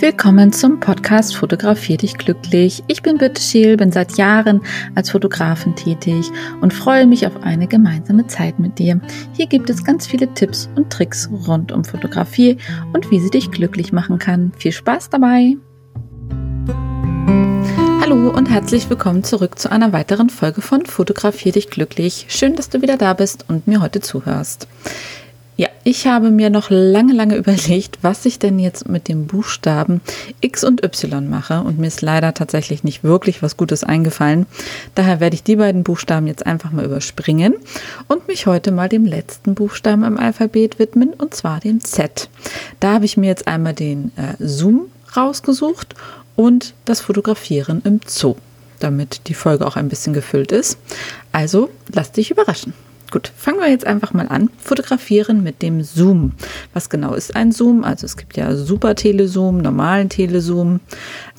Willkommen zum Podcast Fotografier dich glücklich. Ich bin Birte Scheel, bin seit Jahren als Fotografin tätig und freue mich auf eine gemeinsame Zeit mit dir. Hier gibt es ganz viele Tipps und Tricks rund um Fotografie und wie sie dich glücklich machen kann. Viel Spaß dabei! Hallo und herzlich willkommen zurück zu einer weiteren Folge von Fotografier dich glücklich. Schön, dass du wieder da bist und mir heute zuhörst. Ja, ich habe mir noch lange, lange überlegt, was ich denn jetzt mit dem Buchstaben X und Y mache und mir ist leider tatsächlich nicht wirklich was Gutes eingefallen. Daher werde ich die beiden Buchstaben jetzt einfach mal überspringen und mich heute mal dem letzten Buchstaben im Alphabet widmen und zwar dem Z. Da habe ich mir jetzt einmal den äh, Zoom rausgesucht und das Fotografieren im Zoo, damit die Folge auch ein bisschen gefüllt ist. Also lass dich überraschen. Gut, fangen wir jetzt einfach mal an. Fotografieren mit dem Zoom. Was genau ist ein Zoom? Also es gibt ja Super Telezoom, normalen Telezoom.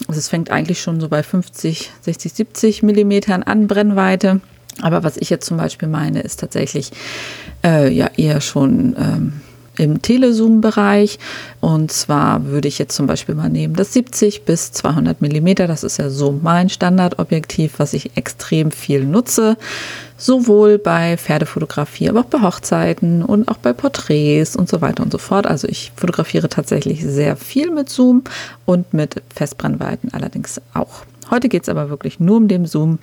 Also es fängt eigentlich schon so bei 50, 60, 70 Millimetern an Brennweite. Aber was ich jetzt zum Beispiel meine, ist tatsächlich äh, ja eher schon ähm, im Telezoom-Bereich. Und zwar würde ich jetzt zum Beispiel mal nehmen das 70 bis 200 Millimeter. Das ist ja so mein Standardobjektiv, was ich extrem viel nutze. Sowohl bei Pferdefotografie, aber auch bei Hochzeiten und auch bei Porträts und so weiter und so fort. Also ich fotografiere tatsächlich sehr viel mit Zoom und mit Festbrennweiten allerdings auch. Heute geht es aber wirklich nur um den Zoom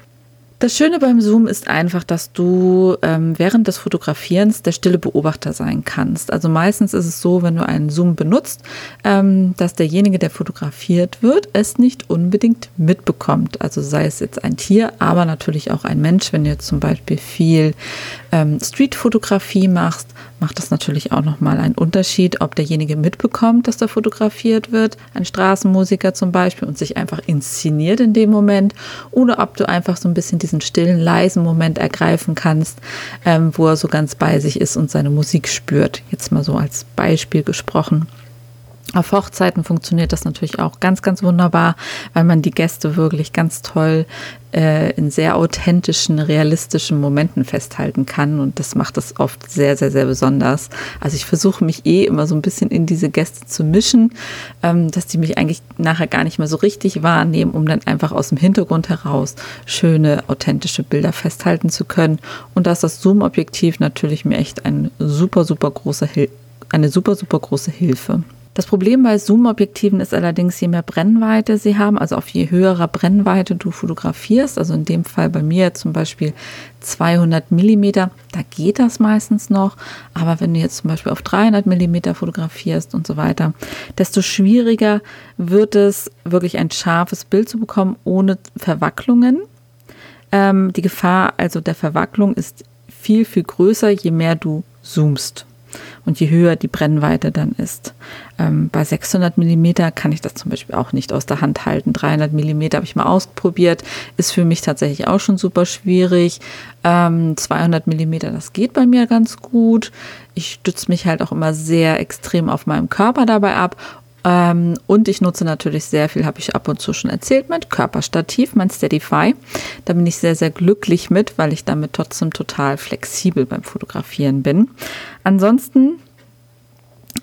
das Schöne beim Zoom ist einfach, dass du ähm, während des Fotografierens der stille Beobachter sein kannst. Also meistens ist es so, wenn du einen Zoom benutzt, ähm, dass derjenige, der fotografiert wird, es nicht unbedingt mitbekommt. Also sei es jetzt ein Tier, aber natürlich auch ein Mensch. Wenn du jetzt zum Beispiel viel ähm, Streetfotografie machst, macht das natürlich auch nochmal einen Unterschied, ob derjenige mitbekommt, dass da fotografiert wird, ein Straßenmusiker zum Beispiel, und sich einfach inszeniert in dem Moment, oder ob du einfach so ein bisschen diesen stillen, leisen Moment ergreifen kannst, ähm, wo er so ganz bei sich ist und seine Musik spürt. Jetzt mal so als Beispiel gesprochen. Auf Hochzeiten funktioniert das natürlich auch ganz, ganz wunderbar, weil man die Gäste wirklich ganz toll äh, in sehr authentischen, realistischen Momenten festhalten kann. Und das macht es oft sehr, sehr, sehr besonders. Also ich versuche mich eh immer so ein bisschen in diese Gäste zu mischen, ähm, dass die mich eigentlich nachher gar nicht mehr so richtig wahrnehmen, um dann einfach aus dem Hintergrund heraus schöne, authentische Bilder festhalten zu können. Und da ist das Zoom-Objektiv natürlich mir echt eine super, super große Hilfe. Eine super, super große Hilfe. Das Problem bei Zoom-Objektiven ist allerdings, je mehr Brennweite sie haben, also auf je höherer Brennweite du fotografierst, also in dem Fall bei mir zum Beispiel 200 Millimeter, da geht das meistens noch, aber wenn du jetzt zum Beispiel auf 300 Millimeter fotografierst und so weiter, desto schwieriger wird es, wirklich ein scharfes Bild zu bekommen ohne Verwacklungen. Ähm, die Gefahr also der Verwacklung ist viel, viel größer, je mehr du zoomst und je höher die Brennweite dann ist. Ähm, bei 600 Millimeter kann ich das zum Beispiel auch nicht aus der Hand halten. 300 Millimeter habe ich mal ausprobiert, ist für mich tatsächlich auch schon super schwierig. Ähm, 200 Millimeter, das geht bei mir ganz gut. Ich stütze mich halt auch immer sehr extrem auf meinem Körper dabei ab ähm, und ich nutze natürlich sehr viel, habe ich ab und zu schon erzählt, mein Körperstativ, mein Steadify. Da bin ich sehr, sehr glücklich mit, weil ich damit trotzdem total flexibel beim Fotografieren bin. Ansonsten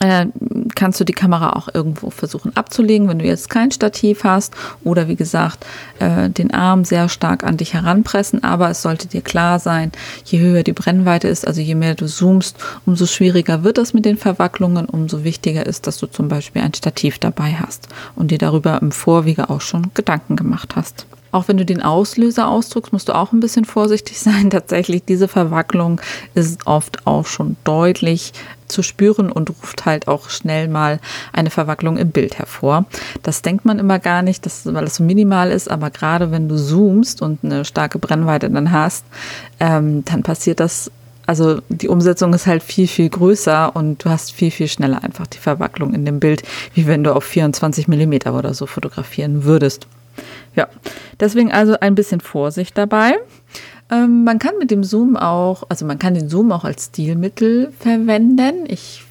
äh, kannst du die Kamera auch irgendwo versuchen abzulegen, wenn du jetzt kein Stativ hast oder wie gesagt äh, den Arm sehr stark an dich heranpressen. Aber es sollte dir klar sein, je höher die Brennweite ist, also je mehr du zoomst, umso schwieriger wird das mit den Verwacklungen, umso wichtiger ist, dass du zum Beispiel ein Stativ dabei hast und dir darüber im Vorwege auch schon Gedanken gemacht hast. Auch wenn du den Auslöser ausdrückst, musst du auch ein bisschen vorsichtig sein. Tatsächlich, diese Verwacklung ist oft auch schon deutlich zu spüren und ruft halt auch schnell mal eine Verwacklung im Bild hervor. Das denkt man immer gar nicht, dass, weil es so minimal ist, aber gerade wenn du zoomst und eine starke Brennweite dann hast, ähm, dann passiert das also die Umsetzung ist halt viel, viel größer und du hast viel, viel schneller einfach die Verwacklung in dem Bild, wie wenn du auf 24 Millimeter oder so fotografieren würdest. Ja, deswegen also ein bisschen Vorsicht dabei. Ähm, man kann mit dem Zoom auch, also man kann den Zoom auch als Stilmittel verwenden. Ich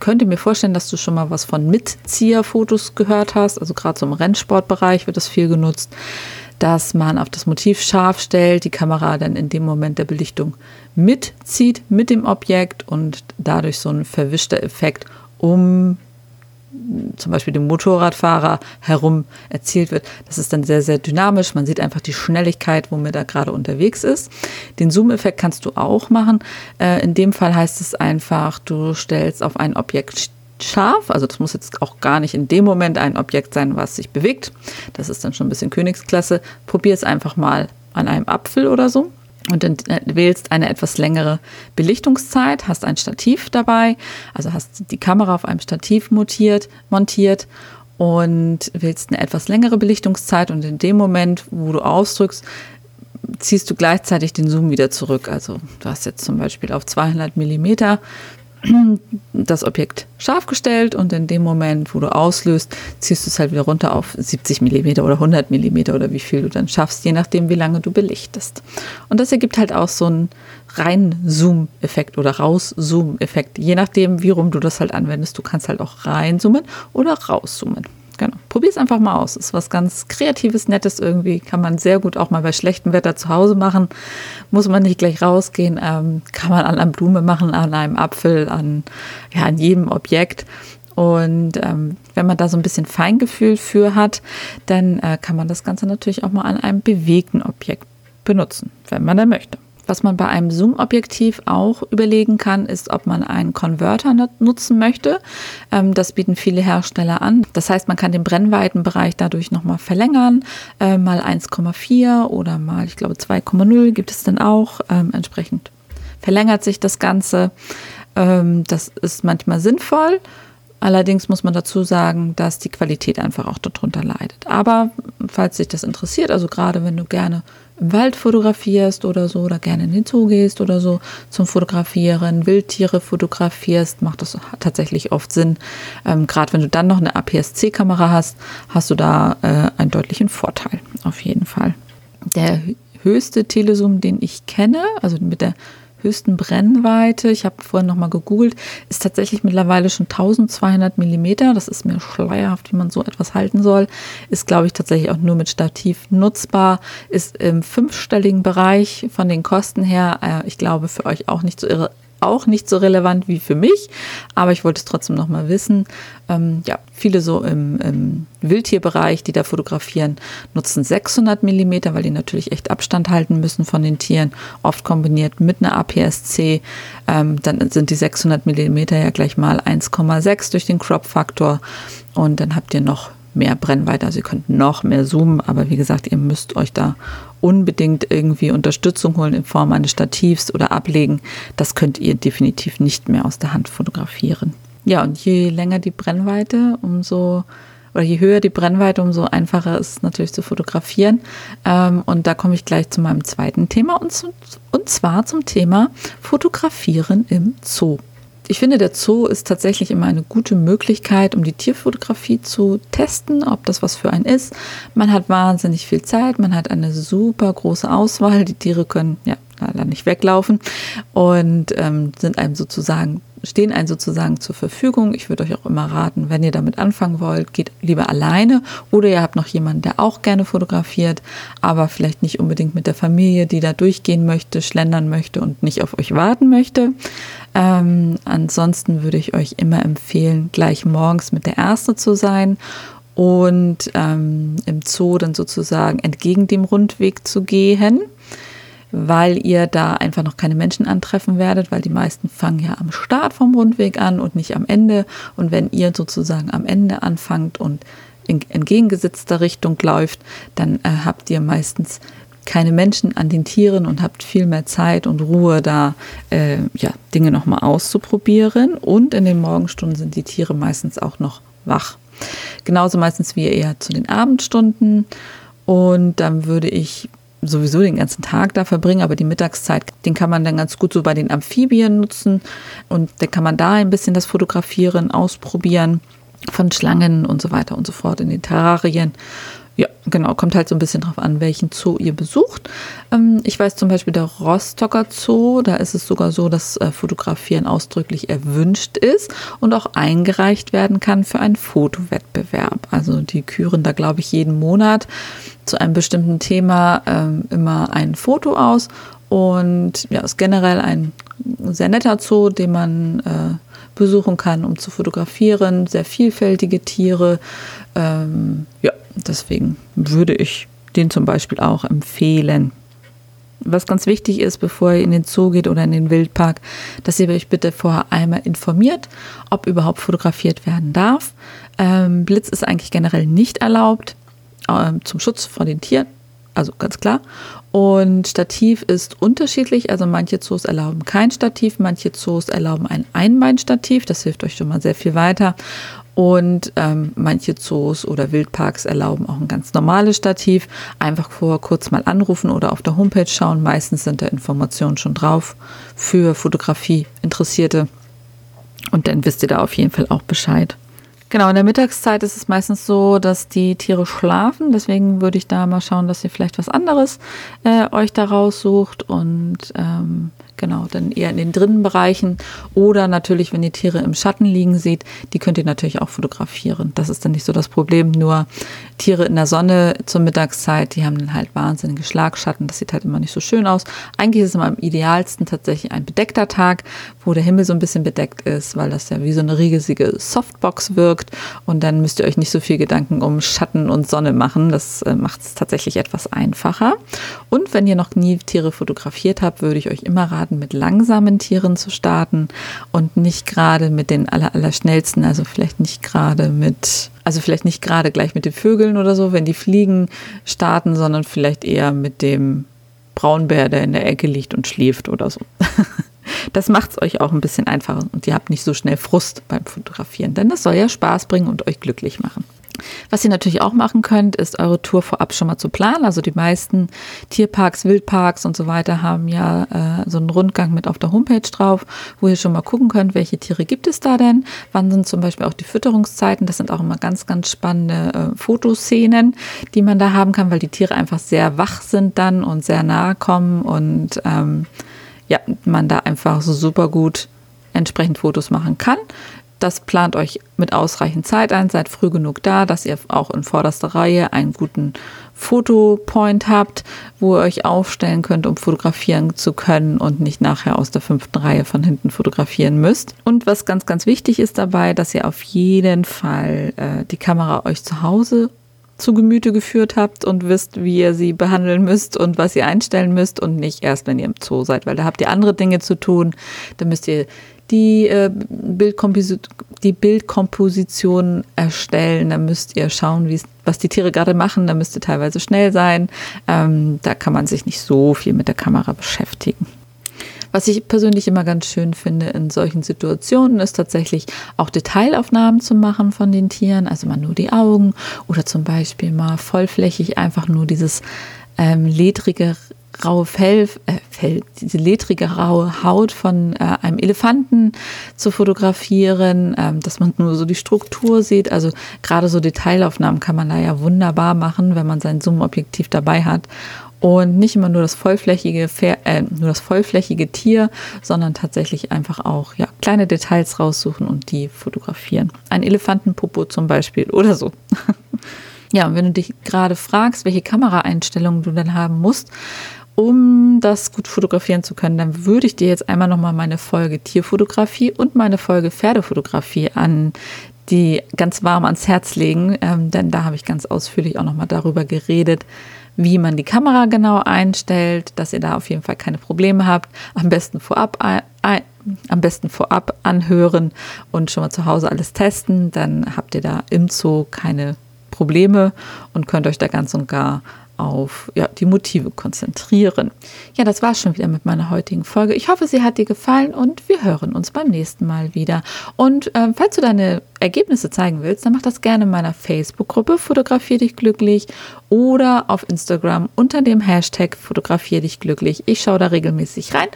könnte mir vorstellen, dass du schon mal was von Mitzieherfotos gehört hast. Also gerade so im Rennsportbereich wird das viel genutzt, dass man auf das Motiv scharf stellt, die Kamera dann in dem Moment der Belichtung mitzieht mit dem Objekt und dadurch so ein verwischter Effekt um zum Beispiel dem Motorradfahrer herum erzielt wird. Das ist dann sehr, sehr dynamisch. Man sieht einfach die Schnelligkeit, womit er gerade unterwegs ist. Den Zoom-Effekt kannst du auch machen. Äh, in dem Fall heißt es einfach, du stellst auf ein Objekt scharf. Also das muss jetzt auch gar nicht in dem Moment ein Objekt sein, was sich bewegt. Das ist dann schon ein bisschen Königsklasse. Probier es einfach mal an einem Apfel oder so und äh, wählst eine etwas längere Belichtungszeit, hast ein Stativ dabei, also hast die Kamera auf einem Stativ montiert, montiert und wählst eine etwas längere Belichtungszeit und in dem Moment, wo du ausdrückst, ziehst du gleichzeitig den Zoom wieder zurück. Also du hast jetzt zum Beispiel auf 200 Millimeter das Objekt scharf gestellt und in dem Moment, wo du auslöst, ziehst du es halt wieder runter auf 70 mm oder 100 mm oder wie viel du dann schaffst, je nachdem, wie lange du belichtest. Und das ergibt halt auch so einen Rein-Zoom-Effekt oder Raus-Zoom-Effekt, je nachdem, wie rum du das halt anwendest. Du kannst halt auch reinzoomen oder rauszoomen. Genau. Probier es einfach mal aus. Ist was ganz Kreatives, Nettes irgendwie. Kann man sehr gut auch mal bei schlechtem Wetter zu Hause machen. Muss man nicht gleich rausgehen. Ähm, kann man an einer Blume machen, an einem Apfel, an, ja, an jedem Objekt. Und ähm, wenn man da so ein bisschen Feingefühl für hat, dann äh, kann man das Ganze natürlich auch mal an einem bewegten Objekt benutzen, wenn man da möchte. Was man bei einem Zoom-Objektiv auch überlegen kann, ist, ob man einen Konverter nutzen möchte. Ähm, das bieten viele Hersteller an. Das heißt, man kann den Brennweitenbereich dadurch nochmal verlängern, äh, mal 1,4 oder mal, ich glaube, 2,0 gibt es dann auch. Ähm, entsprechend verlängert sich das Ganze. Ähm, das ist manchmal sinnvoll. Allerdings muss man dazu sagen, dass die Qualität einfach auch darunter leidet. Aber falls sich das interessiert, also gerade wenn du gerne Wald fotografierst oder so oder gerne in den Zoo gehst oder so zum Fotografieren, Wildtiere fotografierst, macht das tatsächlich oft Sinn. Ähm, Gerade wenn du dann noch eine APS-C-Kamera hast, hast du da äh, einen deutlichen Vorteil auf jeden Fall. Der höchste Telezoom, den ich kenne, also mit der höchsten Brennweite, ich habe vorhin nochmal gegoogelt, ist tatsächlich mittlerweile schon 1200 Millimeter. Das ist mir schleierhaft, wie man so etwas halten soll. Ist, glaube ich, tatsächlich auch nur mit Stativ nutzbar. Ist im fünfstelligen Bereich von den Kosten her, äh, ich glaube, für euch auch nicht so irre auch nicht so relevant wie für mich, aber ich wollte es trotzdem noch mal wissen. Ähm, ja, viele so im, im, Wildtierbereich, die da fotografieren, nutzen 600 mm, weil die natürlich echt Abstand halten müssen von den Tieren, oft kombiniert mit einer APS-C. Ähm, dann sind die 600 mm ja gleich mal 1,6 durch den Crop-Faktor und dann habt ihr noch mehr Brennweite, also ihr könnt noch mehr zoomen, aber wie gesagt, ihr müsst euch da unbedingt irgendwie Unterstützung holen in Form eines Stativs oder ablegen. Das könnt ihr definitiv nicht mehr aus der Hand fotografieren. Ja, und je länger die Brennweite, umso oder je höher die Brennweite, umso einfacher ist es natürlich zu fotografieren. Ähm, und da komme ich gleich zu meinem zweiten Thema und, zu, und zwar zum Thema Fotografieren im Zoo. Ich finde, der Zoo ist tatsächlich immer eine gute Möglichkeit, um die Tierfotografie zu testen, ob das was für einen ist. Man hat wahnsinnig viel Zeit, man hat eine super große Auswahl. Die Tiere können ja leider nicht weglaufen und ähm, sind einem sozusagen stehen einem sozusagen zur Verfügung. Ich würde euch auch immer raten, wenn ihr damit anfangen wollt, geht lieber alleine oder ihr habt noch jemanden, der auch gerne fotografiert, aber vielleicht nicht unbedingt mit der Familie, die da durchgehen möchte, schlendern möchte und nicht auf euch warten möchte. Ähm, ansonsten würde ich euch immer empfehlen, gleich morgens mit der Erste zu sein und ähm, im Zoo dann sozusagen entgegen dem Rundweg zu gehen, weil ihr da einfach noch keine Menschen antreffen werdet, weil die meisten fangen ja am Start vom Rundweg an und nicht am Ende. Und wenn ihr sozusagen am Ende anfangt und in entgegengesetzter Richtung läuft, dann äh, habt ihr meistens keine Menschen an den Tieren und habt viel mehr Zeit und Ruhe, da äh, ja, Dinge nochmal auszuprobieren. Und in den Morgenstunden sind die Tiere meistens auch noch wach. Genauso meistens wie eher zu den Abendstunden. Und dann würde ich sowieso den ganzen Tag da verbringen, aber die Mittagszeit, den kann man dann ganz gut so bei den Amphibien nutzen und dann kann man da ein bisschen das Fotografieren ausprobieren von Schlangen und so weiter und so fort in den Terrarien. Genau, kommt halt so ein bisschen drauf an, welchen Zoo ihr besucht. Ähm, ich weiß zum Beispiel der Rostocker Zoo, da ist es sogar so, dass äh, Fotografieren ausdrücklich erwünscht ist und auch eingereicht werden kann für einen Fotowettbewerb. Also die küren da, glaube ich, jeden Monat zu einem bestimmten Thema ähm, immer ein Foto aus und ja, ist generell ein sehr netter Zoo, den man äh, besuchen kann, um zu fotografieren. Sehr vielfältige Tiere. Ähm, ja, deswegen würde ich den zum Beispiel auch empfehlen. Was ganz wichtig ist, bevor ihr in den Zoo geht oder in den Wildpark, dass ihr euch bitte vorher einmal informiert, ob überhaupt fotografiert werden darf. Ähm, Blitz ist eigentlich generell nicht erlaubt ähm, zum Schutz vor den Tieren, also ganz klar. Und Stativ ist unterschiedlich, also manche Zoos erlauben kein Stativ, manche Zoos erlauben ein Einbeinstativ, das hilft euch schon mal sehr viel weiter. Und ähm, manche Zoos oder Wildparks erlauben auch ein ganz normales Stativ. Einfach vor kurz mal anrufen oder auf der Homepage schauen. Meistens sind da Informationen schon drauf für Fotografie Interessierte. Und dann wisst ihr da auf jeden Fall auch Bescheid. Genau, in der Mittagszeit ist es meistens so, dass die Tiere schlafen. Deswegen würde ich da mal schauen, dass ihr vielleicht was anderes äh, euch da raussucht und ähm, Genau, dann eher in den drinnen Bereichen oder natürlich, wenn ihr Tiere im Schatten liegen seht, die könnt ihr natürlich auch fotografieren. Das ist dann nicht so das Problem. Nur Tiere in der Sonne zur Mittagszeit, die haben dann halt wahnsinnige Schlagschatten. Das sieht halt immer nicht so schön aus. Eigentlich ist es immer am idealsten tatsächlich ein bedeckter Tag, wo der Himmel so ein bisschen bedeckt ist, weil das ja wie so eine riesige Softbox wirkt. Und dann müsst ihr euch nicht so viel Gedanken um Schatten und Sonne machen. Das äh, macht es tatsächlich etwas einfacher. Und wenn ihr noch nie Tiere fotografiert habt, würde ich euch immer raten, starten, mit langsamen Tieren zu starten und nicht gerade mit den aller, aller schnellsten, also vielleicht nicht gerade mit, also vielleicht nicht gerade gleich mit den Vögeln oder so, wenn die fliegen, starten, sondern vielleicht eher mit dem Braunbär, der in der Ecke liegt und schläft oder so. Das macht es euch auch ein bisschen einfacher und ihr habt nicht so schnell Frust beim Fotografieren, denn das soll ja Spaß bringen und euch glücklich machen. Was ihr natürlich auch machen könnt, ist eure Tour vorab schon mal zu planen. Also die meisten Tierparks, Wildparks und so weiter haben ja äh, so einen Rundgang mit auf der Homepage drauf, wo ihr schon mal gucken könnt, welche Tiere gibt es da denn, wann sind zum Beispiel auch die Fütterungszeiten. Das sind auch immer ganz, ganz spannende äh, Fotoszenen, die man da haben kann, weil die Tiere einfach sehr wach sind dann und sehr nahe kommen und ähm, ja, man da einfach so super gut entsprechend Fotos machen kann. Das plant euch mit ausreichend Zeit ein, seid früh genug da, dass ihr auch in vorderster Reihe einen guten Fotopoint habt, wo ihr euch aufstellen könnt, um fotografieren zu können und nicht nachher aus der fünften Reihe von hinten fotografieren müsst. Und was ganz, ganz wichtig ist dabei, dass ihr auf jeden Fall äh, die Kamera euch zu Hause zu Gemüte geführt habt und wisst, wie ihr sie behandeln müsst und was ihr einstellen müsst und nicht erst, wenn ihr im Zoo seid, weil da habt ihr andere Dinge zu tun. Da müsst ihr die, äh, Bildkomposi die Bildkomposition erstellen. Da müsst ihr schauen, was die Tiere gerade machen. Da müsst ihr teilweise schnell sein. Ähm, da kann man sich nicht so viel mit der Kamera beschäftigen. Was ich persönlich immer ganz schön finde in solchen Situationen, ist tatsächlich auch Detailaufnahmen zu machen von den Tieren, also mal nur die Augen oder zum Beispiel mal vollflächig einfach nur dieses ähm, ledrige raue Fell, äh, Fell, diese ledrige raue Haut von äh, einem Elefanten zu fotografieren, ähm, dass man nur so die Struktur sieht. Also gerade so Detailaufnahmen kann man da ja wunderbar machen, wenn man sein Zoom-Objektiv dabei hat. Und nicht immer nur das vollflächige, äh, nur das vollflächige Tier, sondern tatsächlich einfach auch ja, kleine Details raussuchen und die fotografieren. Ein Elefantenpopo zum Beispiel oder so. ja, und wenn du dich gerade fragst, welche Kameraeinstellungen du dann haben musst, um das gut fotografieren zu können, dann würde ich dir jetzt einmal nochmal meine Folge Tierfotografie und meine Folge Pferdefotografie an die ganz warm ans Herz legen, ähm, denn da habe ich ganz ausführlich auch nochmal darüber geredet, wie man die Kamera genau einstellt, dass ihr da auf jeden Fall keine Probleme habt. Am besten vorab, ein, am besten vorab anhören und schon mal zu Hause alles testen. Dann habt ihr da im Zoo keine Probleme und könnt euch da ganz und gar auf ja, die Motive konzentrieren. Ja, das war schon wieder mit meiner heutigen Folge. Ich hoffe, sie hat dir gefallen und wir hören uns beim nächsten Mal wieder. Und äh, falls du deine Ergebnisse zeigen willst, dann mach das gerne in meiner Facebook-Gruppe Fotografier dich glücklich oder auf Instagram unter dem Hashtag Fotografier dich glücklich. Ich schaue da regelmäßig rein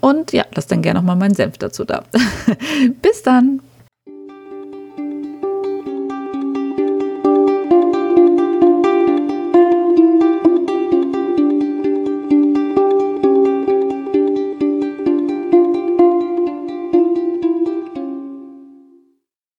und ja, lass dann gerne nochmal meinen Senf dazu da. Bis dann!